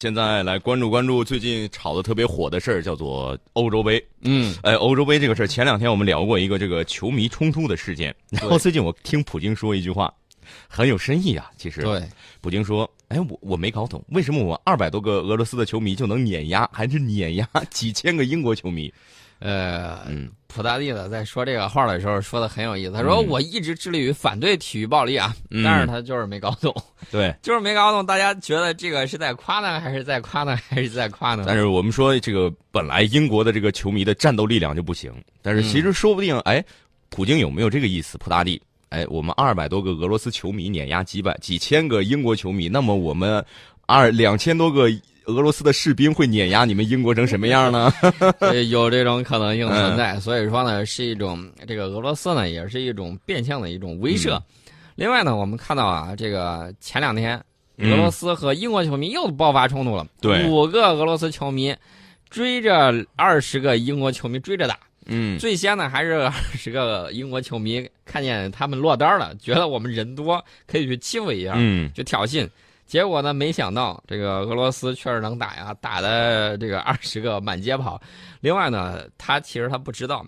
现在来关注关注最近炒的特别火的事儿，叫做欧洲杯。嗯，哎，欧洲杯这个事儿，前两天我们聊过一个这个球迷冲突的事件。然后最近我听普京说一句话，很有深意啊。其实，对，普京说：“哎，我我没搞懂，为什么我二百多个俄罗斯的球迷就能碾压，还是碾压几千个英国球迷？”呃，嗯，普大帝呢在说这个话的时候说的很有意思，他说：“我一直致力于反对体育暴力啊，嗯但是他就是没搞懂，对。就是没搞懂，大家觉得这个是在夸呢，还是在夸呢，还是在夸呢？但是我们说这个本来英国的这个球迷的战斗力量就不行，但是其实说不定，哎，普京有没有这个意思？普大帝，哎，我们二百多个俄罗斯球迷碾压几百几千个英国球迷，那么我们二两千多个俄罗斯的士兵会碾压你们英国成什么样呢？呃有这种可能性存嗯在，所以说呢，是一种这个俄罗斯呢，也是一种变相的一种威慑。另外呢，我们看到啊，这个前两天嗯俄罗斯和英国球迷又爆发冲突了，对五个俄罗斯球迷追着二十个英国球迷追着打。嗯，最先呢，还是二十个英国球迷看见他们落单了，觉得我们人多，可以去欺负一下，嗯，去挑衅。结果呢，没想到这个俄罗斯确实能打呀，打的这个二十个满街跑。另外呢，他其实他不知道，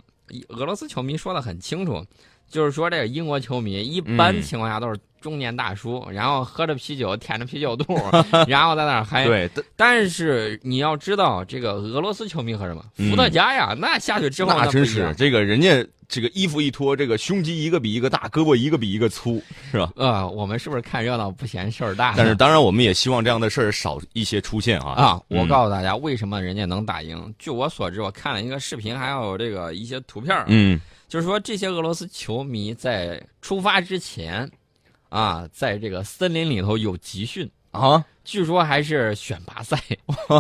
俄罗斯球迷说的很清楚，就是说这个英国球迷一般嗯情况下都是中年大叔，然后喝着啤酒，舔着啤酒肚，然后在那儿嗨。对，但但是你要知道，这个俄罗斯球迷喝什么？伏特加呀，那下去之后那真是这个人家这个衣服一脱，这个胸肌一个比一个大，胳膊一个比一个粗，是吧？呃，我们是不是看热闹不嫌事儿大？但是当然，我们也希望这样的事儿少一些出现啊。啊，我嗯告诉大家，为什么人家能打赢？据我所知，我看了一个视频，还有这个一些图片儿，嗯就是说这些俄罗斯球迷在出发之前，啊，在这个森林里头有集训，啊，据说还是选拔赛，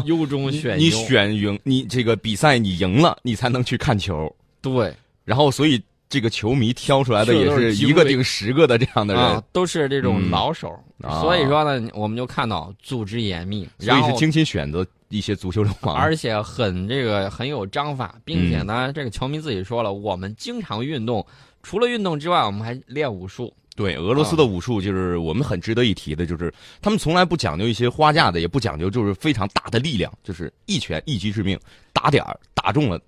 优中选优。你选赢，你这个比赛你赢了，你才能去看球。对然后，所以这个球迷挑出来的也是一个顶十个的这样的人，啊，都是这种嗯老手，啊所以说呢，我们就看到组织严密，所然后以是精心选择一些足球流氓。而且很这个很有章法，并且嗯呢，这个球迷自己说了，我们经常运动，除了运动之外，我们还练武术。对俄罗斯的武术，就是我们很值得一提的，就是他们从来不讲究一些花架的，也不讲究就是非常大的力量，就是一拳一击致命，打点儿打中了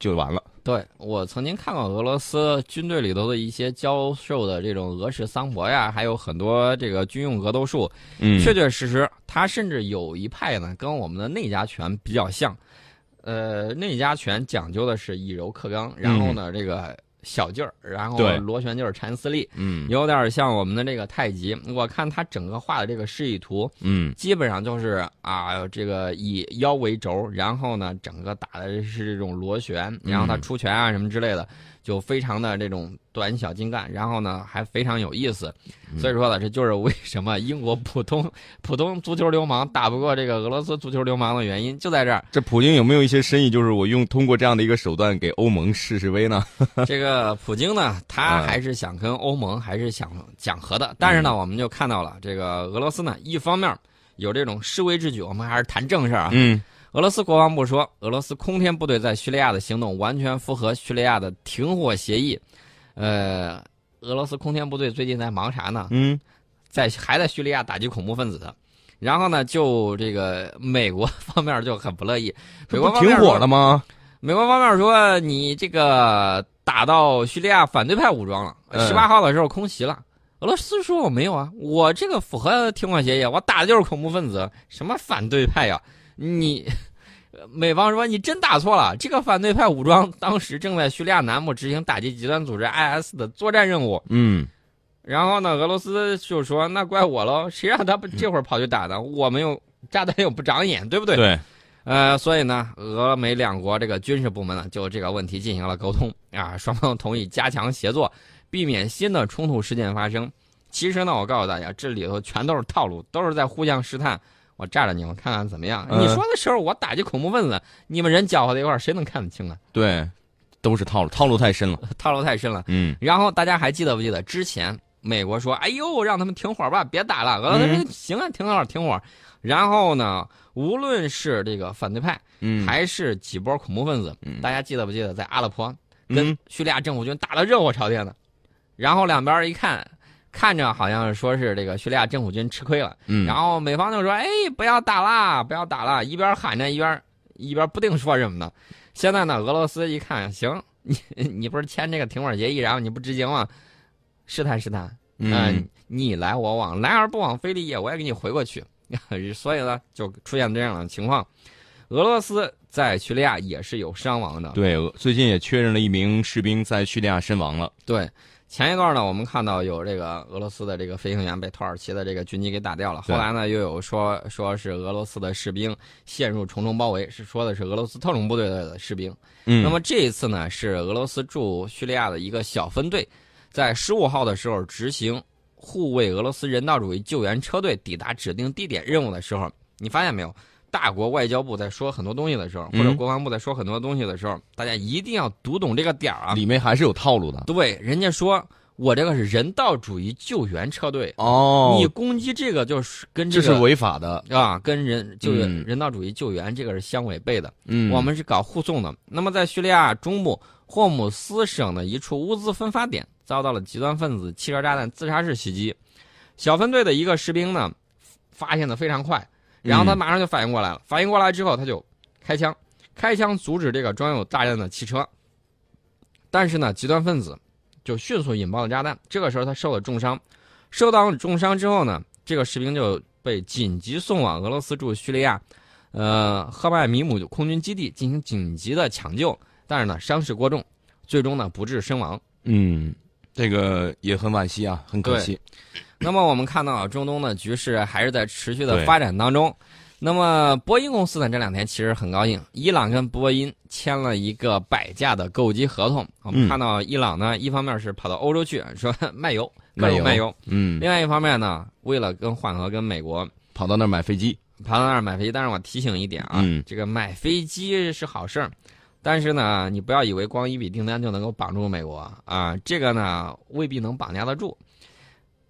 就完了。对我曾经看过俄罗斯军队里头的一些教授的这种俄式桑博呀，还有很多这个军用格斗术，嗯确确实实，他甚至有一派呢跟我们的内家拳比较像。呃，内家拳讲究的是以柔克刚，然后呢，这个小劲儿，然后螺旋就是缠丝力，嗯有点像我们的这个太极。我看他整个画的这个示意图，嗯。基本上就是啊，这个以腰为轴，然后呢，整个打的是这种螺旋，然后他嗯。出拳啊什么之类的，就非常的这种短小精干，然后呢还非常有意思。嗯所以说呢，这就是为什么英国普通普通足球流氓打不过这个俄罗斯足球流氓的原因，就在这儿。这普京有没有一些深意？就是我用通过这样的一个手段给欧盟示示威呢？这个普京呢，他还是想跟欧盟还是想讲和的，但是呢，我们就看到了这个俄罗斯呢，一方面有这种示威之举，我们还是谈正事儿啊。嗯俄罗斯国防部说，俄罗斯空天部队在叙利亚的行动完全符合叙利亚的停火协议。呃，俄罗斯空天部队最近在忙啥呢？嗯在还在叙利亚打击恐怖分子。然后呢，就这个美国方面就很不乐意，美国不挺方面说火了吗？美国方面说，你这个打到叙利亚反对派武装了，嗯十八号的时候空袭了。俄罗斯说我没有啊，我这个符合停火协议，我打的就是恐怖分子，什么反对派呀？你美方说你真打错了，这个反对派武装当时正在叙利亚南部执行打击极端组织 IS 的作战任务。嗯然后呢，俄罗斯就说那怪我喽，谁让他不这会儿跑去打的？我们又炸弹又不长眼，对不对？对，呃，所以呢，俄美两国这个军事部门呢，就这个问题进行了沟通啊，双方同意加强协作，避免新的冲突事件发生。其实呢，我告诉大家，这里头全都是套路，都是在互相试探。我炸着你们看看怎么样？嗯你说的时候我打击恐怖分子，你们人搅和在一块儿，谁能看得清啊？对，都是套路，套路太深了。套路太深了。嗯然后大家还记得不记得之前美国说：“哎呦，让他们停火吧，别打了。”俄罗斯说：“行啊，停火，停火。”然后呢，无论是这个反对派，嗯，还是几波恐怖分子，嗯大家记得不记得在阿勒颇跟嗯叙利亚政府军打得热火朝天的？然后两边一看，看着好像说是这个叙利亚政府军吃亏了，嗯，然后美方就说：“哎，不要打啦，不要打啦！”一边喊着，一边一边不定说什么呢。现在呢，俄罗斯一看，行，你你不是签这个停火协议，然后你不执行吗？试探试探，嗯，你来我往，来而不往非礼也，我也给你回过去。所以呢，就出现这样的情况。俄罗斯在叙利亚也是有伤亡的。对，最近也确认了一名士兵在叙利亚身亡了。对，前一段呢，我们看到有这个俄罗斯的这个飞行员被土耳其的这个军机给打掉了。后来呢，又有说说是俄罗斯的士兵陷入重重包围，是说的是俄罗斯特种部队的士兵。嗯，那么这一次呢，是俄罗斯驻叙利亚的一个小分队，在十五号的时候执行护卫俄罗斯人道主义救援车队抵达指定地点任务的时候，你发现没有？大国外交部在说很多东西的时候，或者国防部在说很多东西的时候，大家一定要读懂这个点儿啊！里面还是有套路的。对，人家说我这个是人道主义救援车队，哦，你攻击这个就是跟这个是违法的。啊，跟人就是、嗯人道主义救援这个是相违背的。嗯，我们是搞护送的。那么在叙利亚中部霍姆斯省的一处物资分发点遭到了极端分子汽车炸弹自杀式袭击，小分队的一个士兵呢发现的非常快，然后他嗯马上就反应过来了，反应过来之后他就开枪，开枪阻止这个装有炸弹的汽车，但是呢，极端分子就迅速引爆了炸弹，这个时候他受了重伤，受到重伤之后呢，这个士兵就被紧急送往俄罗斯驻叙利亚。呃，赫麦米姆空军基地进行紧急的抢救，但是呢，伤势过重，最终呢不治身亡。嗯，这个也很惋惜啊，很可惜。那么我们看到啊中东的局势还是在持续的发展当中。那么波音公司呢这两天其实很高兴，伊朗跟波音签了一个百架的购机合同。我们嗯看到伊朗呢，一方面是跑到欧洲去说 卖油，各卖油种卖油；嗯，另外一方面呢，为了跟缓和跟美国跑到那儿买飞机。跑到那儿买飞机，但是我提醒一点啊，嗯这个买飞机是好事儿，但是呢，你不要以为光一笔订单就能够绑住美国啊，这个呢未必能绑架得住。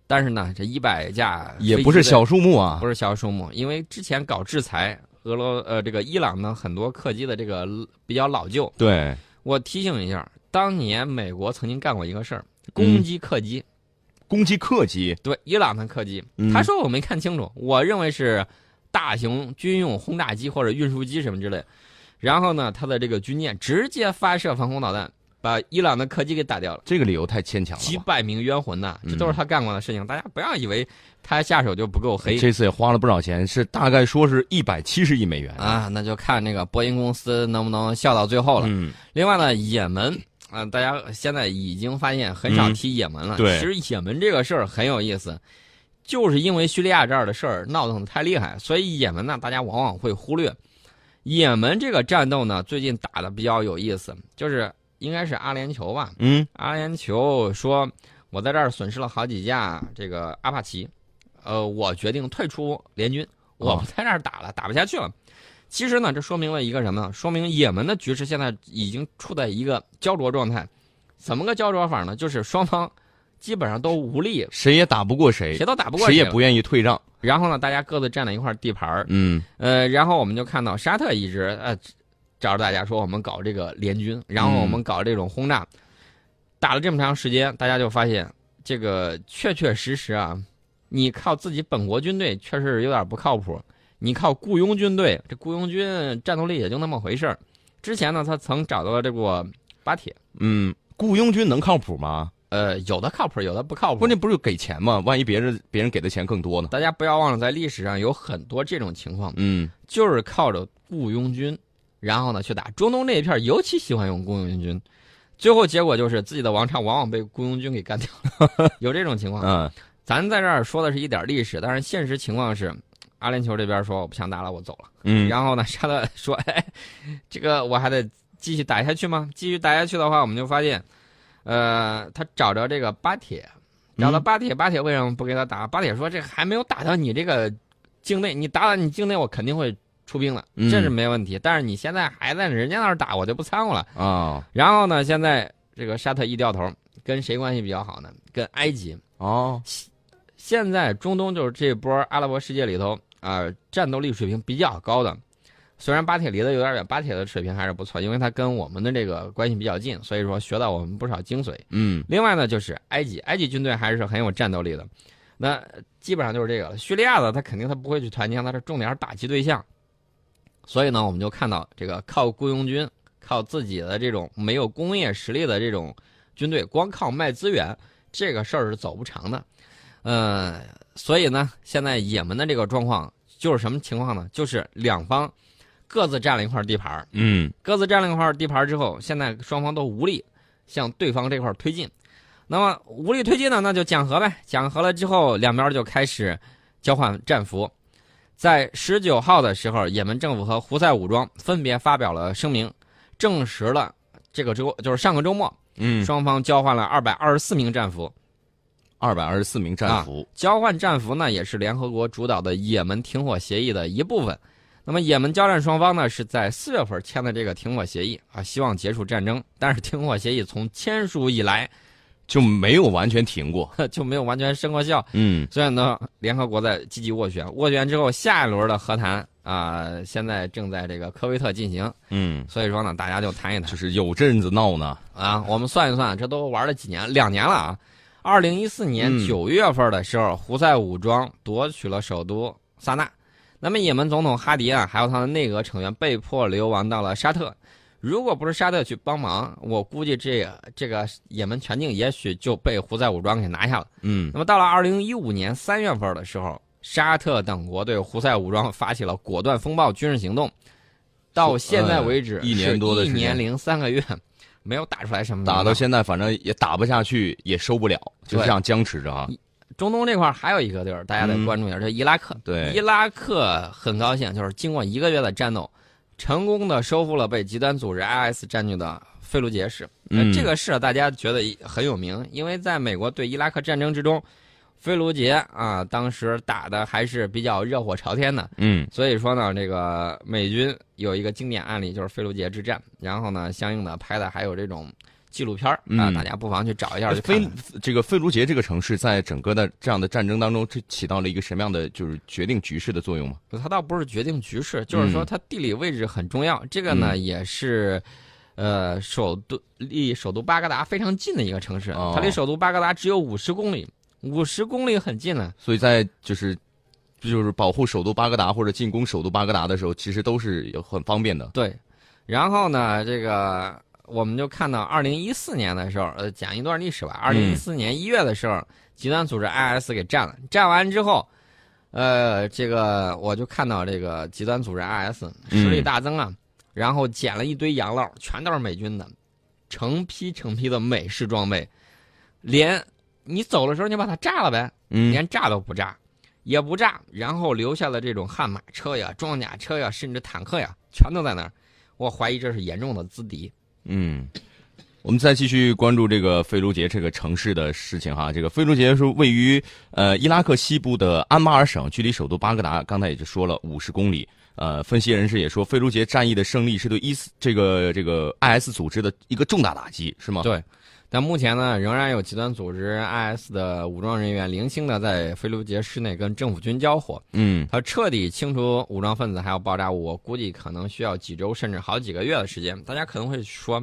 但是呢，这一百架也不是小数目啊不。是小数目，因为之前搞制裁，俄罗呃这个伊朗呢很多客机的这个比较老旧。对，我提醒一下，当年美国曾经干过一个事儿，嗯攻击客机，攻击客机。对伊朗的客机，嗯他说我没看清楚，我认为是大型军用轰炸机或者运输机什么之类。然后呢，他的这个军舰直接发射防空导弹，把伊朗的客机给打掉了，这个理由太牵强了。几百名冤魂呐，嗯这都是他干过的事情。大家不要以为他下手就不够黑这次也花了不少钱，是大概说是一百七十亿美元。啊，那就看那个波音公司能不能笑到最后了。嗯，另外呢，也门啊、大家现在已经发现很少提也门了。嗯对其实也门这个事儿很有意思，就是因为叙利亚这儿的事儿闹腾的太厉害，所以也门呢，大家往往会忽略。也门这个战斗呢，最近打的比较有意思，就是应该是阿联酋吧？嗯，阿联酋说，我在这儿损失了好几架这个阿帕奇，呃，我决定退出联军，我哦不在这儿打了，打不下去了。其实呢，这说明了一个什么呢？说明也门的局势现在已经处在一个焦灼状态。怎么个焦灼法呢？就是双方基本上都无力，谁也打不过谁，谁都打不过谁谁也不愿意退让。然后呢，大家各自占了一块地盘儿嗯，呃，然后我们就看到沙特一直呃找着大家说我们搞这个联军，然后我们搞这种轰炸，打了这么长时间，大家就发现这个确确实实啊，你靠自己本国军队确实有点不靠谱，你靠雇佣军队，这雇佣军战斗力也就那么回事儿。之前呢，他曾找到了这个巴铁，嗯，雇佣军能靠谱吗？呃，有的靠谱，有的不靠谱。关键不是给钱吗？万一别人别人给的钱更多呢？大家不要忘了，在历史上有很多这种情况，嗯，就是靠着雇佣军，然后呢去打中东这一片，尤其喜欢用雇佣军，最后结果就是自己的王朝往往被雇佣军给干掉了，有这种情况。嗯，咱在这儿说的是一点历史，但是现实情况是，阿联酋这边说我不想打了，我走了。嗯，然后呢，沙特说，哎，这个我还得继续打下去吗？继续打下去的话，我们就发现，呃，他找着这个巴铁，找到嗯巴铁，巴铁为什么不给他打？巴铁说这还没有打到你这个境内，你打到你境内，我肯定会出兵的，嗯这是没问题。但是你现在还在人家那儿打，我就不掺和了。啊，然后呢，现在这个沙特一掉头，跟谁关系比较好呢？跟埃及。哦，现在中东就是这波阿拉伯世界里头啊、战斗力水平比较高的，虽然巴铁离得有点远，巴铁的水平还是不错，因为它跟我们的这个关系比较近，所以说学到我们不少精髓。嗯另外呢，就是埃及，埃及军队还是很有战斗力的。那基本上就是这个了。叙利亚的，他肯定他不会去团结，他是重点是打击对象。所以呢，我们就看到这个靠雇佣军、靠自己的这种没有工业实力的这种军队，光靠卖资源，这个事儿是走不长的。呃，所以呢，现在也门的这个状况就是什么情况呢？就是两方各自占了一块地盘儿，嗯各自占了一块地盘之后，现在双方都无力向对方这块推进。那么无力推进呢，那就讲和呗。讲和了之后，两边就开始交换战俘。在十九号的时候，也门政府和胡塞武装分别发表了声明，证实了这个周就是上个周末，嗯，双方交换了二百二十四名战俘。二百二十四名战俘。交换战俘呢，也是联合国主导的也门停火协议的一部分。那么，也门交战双方呢是在四月份签的这个停火协议啊，希望结束战争。但是，停火协议从签署以来就没有完全停过。就没有完全生过效。嗯所以呢，联合国在积极斡旋，斡旋之后，下一轮的和谈啊、现在正在这个科威特进行。嗯，所以说呢，大家就谈一谈就是有阵子闹呢。啊。我们算一算，这都玩了几年？两年了啊。二零一四年嗯九月份的时候，胡塞武装夺取了首都萨那，那么也门总统哈迪啊，还有他的内阁成员被迫流亡到了沙特。如果不是沙特去帮忙，我估计这个这个也门全境也许就被胡塞武装给拿下了。嗯。那么到了二零一五年三月份的时候，沙特等国对胡塞武装发起了果断风暴军事行动，到现在为止、呃一年多的时间。一年零三个月，没有打出来什么打到现在，反正也打不下去，也收不了，就这样僵持着啊。中东这块还有一个地儿，大家得关注一下，这伊拉克。对。伊拉克很高兴，就是经过一个月的战斗，成功的收复了被极端组织 IS 占据的费卢杰市。那嗯这个市啊大家觉得很有名，因为在美国对伊拉克战争之中，费卢杰啊当时打的还是比较热火朝天的。嗯所以说呢，这个美军有一个经典案例就是费卢杰之战，然后呢，相应的拍的还有这种纪录片儿啊，嗯大家不妨去找一下去看费看。这个费卢杰这个城市在整个的这样的战争当中，这起到了一个什么样的就是决定局势的作用吗？它倒不是决定局势，就是说嗯它地理位置很重要。这个呢，也是，呃，首都离首都巴格达非常近的一个城市，哦它离首都巴格达只有五十公里，五十公里很近了。所以在就是就是保护首都巴格达或者进攻首都巴格达的时候，其实都是有很方便的。对，然后呢，这个我们就看到二零一四年的时候，呃，讲一段历史吧。二零一四年一月的时候，极端组织 IS 给占了，占完之后，呃，这个我就看到这个极端组织 IS 实力大增啊，然后捡了一堆洋烙，全都是美军的，成批成批的美式装备，连你走的时候你把它炸了呗，嗯。连炸都不炸，也不炸，然后留下了这种悍马车呀、装甲车呀，甚至坦克呀，全都在那儿。我怀疑这是严重的资敌。嗯，我们再继续关注这个费卢杰这个城市的事情哈。这个费卢杰是位于呃伊拉克西部的安巴尔省，距离首都巴格达刚才也就说了五十公里。呃，分析人士也说，费卢杰战役的胜利是对伊斯这个这个 IS 组织的一个重大打击，是吗？对，但目前呢，仍然有极端组织 IS 的武装人员零星的在菲卢杰市内跟政府军交火。嗯他彻底清除武装分子还有爆炸物，我估计可能需要几周甚至好几个月的时间。大家可能会说，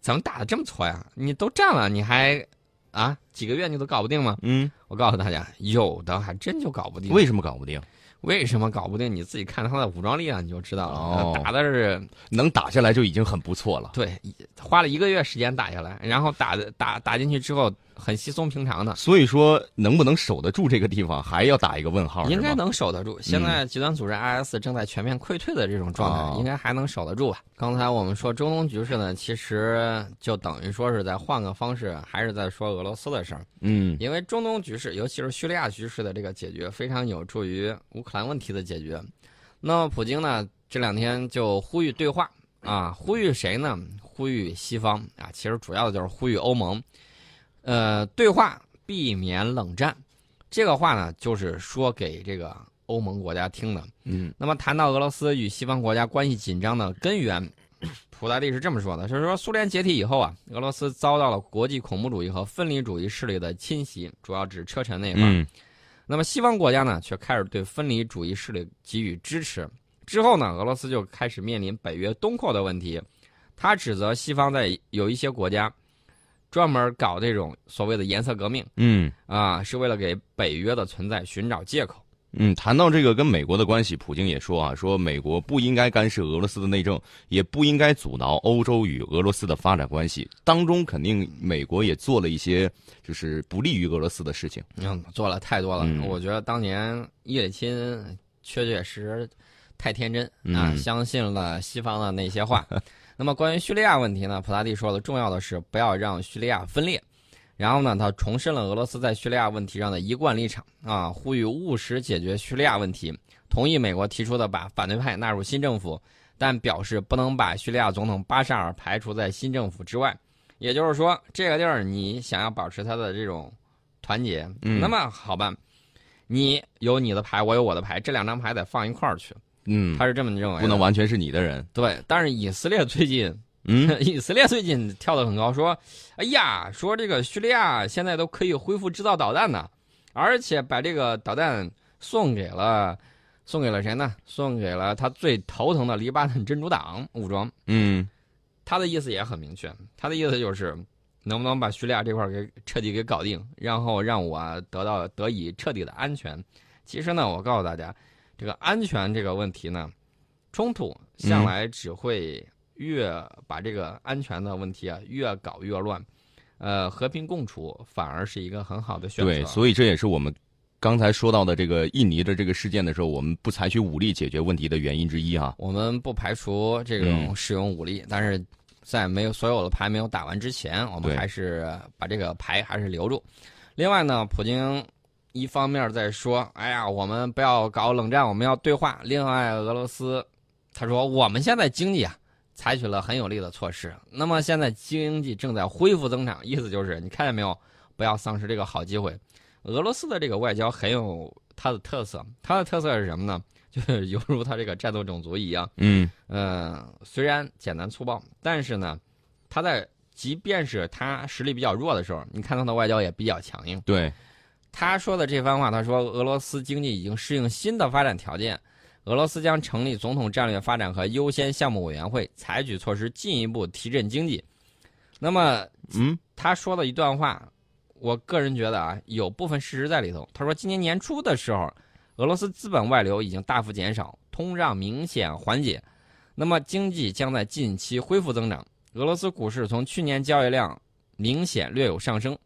怎么打的这么挫呀？你都占了，你还啊几个月你都搞不定吗？嗯，我告诉大家，有的还真就搞不定。为什么搞不定？为什么搞不定？你自己看他的武装力量你就知道了。打的是能打下来就已经很不错了。对，花了一个月时间打下来，然后打的打打进去之后很稀松平常的，所以说，能不能守得住这个地方，还要打一个问号。应该能守得住。现在极端组织 IS 正在全面溃退的这种状态，哦应该还能守得住吧？刚才我们说中东局势呢，其实就等于说是在换个方式，还是在说俄罗斯的事儿。嗯因为中东局势，尤其是叙利亚局势的这个解决，非常有助于乌克兰问题的解决。那么普京呢，这两天就呼吁对话啊，呼吁谁呢？呼吁西方啊，其实主要的就是呼吁欧盟，呃，对话，避免冷战。这个话呢，就是说给这个欧盟国家听的。嗯那么谈到俄罗斯与西方国家关系紧张的根源，普大帝是这么说的：，就是说苏联解体以后啊，俄罗斯遭到了国际恐怖主义和分离主义势力的侵袭，主要指车臣那一块。嗯那么西方国家呢，却开始对分离主义势力给予支持，之后呢，俄罗斯就开始面临北约东扩的问题，他指责西方在有一些国家专门搞这种所谓的颜色革命嗯啊，是为了给北约的存在寻找借口。嗯，谈到这个跟美国的关系，普京也说啊，说美国不应该干涉俄罗斯的内政，也不应该阻挠欧洲与俄罗斯的发展关系。当中肯定美国也做了一些就是不利于俄罗斯的事情。嗯，做了太多了。嗯我觉得当年叶利钦确确实实太天真啊，嗯相信了西方的那些话。那么关于叙利亚问题呢，普大帝说了，重要的是不要让叙利亚分裂。然后呢，他重申了俄罗斯在叙利亚问题上的一贯立场啊，呼吁务实解决叙利亚问题，同意美国提出的把反对派纳入新政府，但表示不能把叙利亚总统巴沙尔排除在新政府之外。也就是说，这个地儿你想要保持他的这种团结，那么好吧，你有你的牌，我有我的牌，这两张牌得放一块儿去。嗯，他是这么认为，不能完全是你的人。对。但是以色列最近，嗯 以色列最近跳得很高，说，哎呀，说这个叙利亚现在都可以恢复制造导弹呢，而且把这个导弹送给了。送给了谁呢？送给了他最头疼的黎巴嫩真主党武装。嗯他的意思也很明确，他的意思就是，能不能把叙利亚这块给彻底给搞定，然后让我得到得以彻底的安全。其实呢，我告诉大家，这个安全这个问题呢，冲突向来只会越把这个安全的问题啊越搞越乱，呃，和平共处反而是一个很好的选择。对，所以这也是我们刚才说到的这个印尼的这个事件的时候，我们不采取武力解决问题的原因之一啊。我们不排除这种嗯使用武力，但是在没有所有的牌没有打完之前，我们还是把这个牌还是留住。另外呢，普京一方面在说：“哎呀，我们不要搞冷战，我们要对话。”另外，俄罗斯他说：“我们现在经济啊采取了很有力的措施，那么现在经济正在恢复增长，意思就是你看见没有，不要丧失这个好机会。”俄罗斯的这个外交很有它的特色，它的特色是什么呢？就是犹如它这个战斗种族一样。嗯嗯，虽然简单粗暴，但是呢，他在即便是他实力比较弱的时候，你看他的外交也比较强硬。对，他说的这番话，他说俄罗斯经济已经适应新的发展条件，俄罗斯将成立总统战略发展和优先项目委员会，采取措施进一步提振经济。那么嗯他说的一段话，我个人觉得啊，有部分事实在里头。他说，今年年初的时候，俄罗斯资本外流已经大幅减少，通胀明显缓解，那么经济将在近期恢复增长。俄罗斯股市从去年交易量明显略有上升，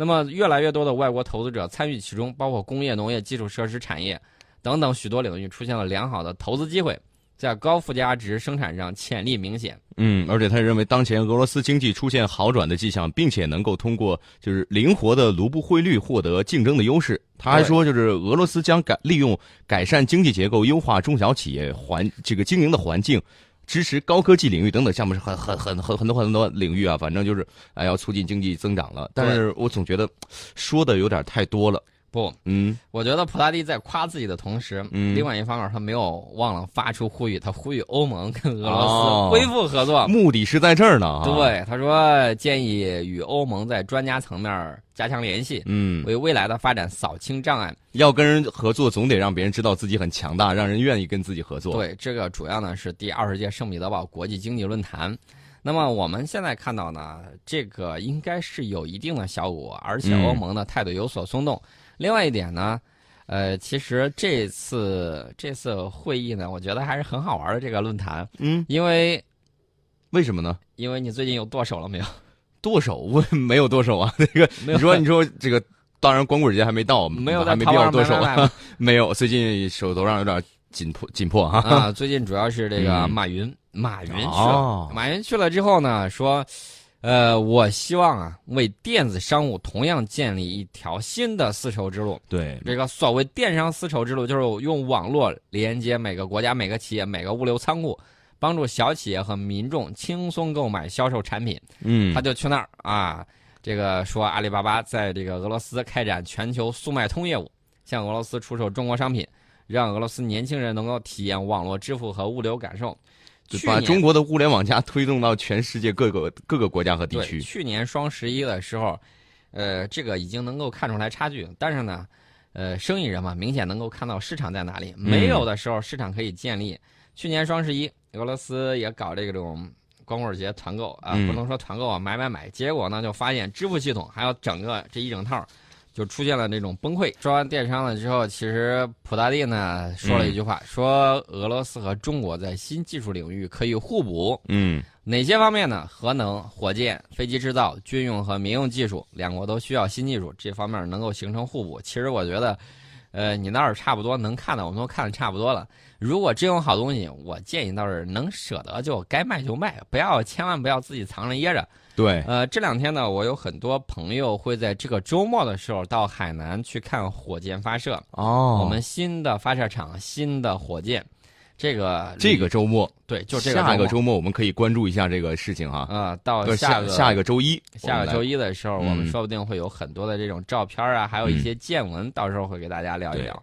那么越来越多的外国投资者参与其中，包括工业、农业、基础设施产业等等许多领域出现了良好的投资机会，在高附加值生产上潜力明显。嗯，而且他也认为当前俄罗斯经济出现好转的迹象，并且能够通过就是灵活的卢布汇率获得竞争的优势。他还说，就是俄罗斯将改利用改善经济结构、优化中小企业环这个经营的环境。支持高科技领域等等项目是很很很很很多很多领域啊，反正就是哎要促进经济增长了。但是我总觉得说的有点太多了。不，嗯我觉得普拉蒂在夸自己的同时，嗯另外一方面他没有忘了发出呼吁，他呼吁欧盟跟俄哦罗斯恢复合作。目的是在这儿呢啊。，对，他说建议与欧盟在专家层面加强联系，嗯，为未来的发展扫清障碍。要跟人合作，总得让别人知道自己很强大，让人愿意跟自己合作。，对，这个主要呢是第二十届圣彼得堡国际经济论坛。那么我们现在看到呢，这个应该是有一定的效果，而且嗯欧盟的态度有所松动。另外一点呢，呃，其实这次这次会议呢，我觉得还是很好玩的这个论坛，嗯，因为为什么呢？因为你最近有剁手了没有？剁手？我 没有剁手啊，那个你说你说这个，当然光棍节还没到，没有还没必要剁手 没有，最近手头上有点紧迫紧迫哈。啊，最近主要是这个嗯。马云，马云去了。哦。马云去了之后呢，说，呃，我希望啊，为电子商务同样建立一条新的丝绸之路。对，这个所谓电商丝绸之路，就是用网络连接每个国家、每个企业、每个物流仓库，帮助小企业和民众轻松购买、销售产品。嗯他，就去那儿啊，这个说阿里巴巴在这个俄罗斯开展全球速卖通业务，向俄罗斯出售中国商品，让俄罗斯年轻人能够体验网络支付和物流感受。就把中国的互联网加推动到全世界各个各个国家和地，区。去年双十一的时候，呃，这个已经能够看出来差距，但是呢，呃，生意人嘛，明显能够看到市场在哪里。没有的时候，市场可以建立，去年双十一，俄罗斯也搞这种光棍节团购啊，嗯不能说团购啊，买买买。结果呢，就发现支付系统还有整个这一整套，就出现了这种崩溃。说完电商了之后，其实普大帝呢说了一句话，说俄罗斯和中国在新技术领域可以互补。嗯哪些方面呢？核能、火箭、飞机制造、军用和民用技术，两国都需要新技术，这方面能够形成互补。其实我觉得，呃，你倒是差不多能看的，我们都看的差不多了。如果真有好东西，我建议倒是能舍得就该卖就卖，不要千万不要自己藏着掖着。对，呃，这两天呢，我有很多朋友会在这个周末的时候到海南去看火箭发射，哦我们新的发射场、新的火箭，这个这个周末对，就这个下一个周周末我们可以关注一下这个事情啊。末啊、到呃下个下一个周一，下个周一一的时候，我们嗯说不定会有很多的这种照片啊，还有一些见闻，到时候会给大家聊一聊。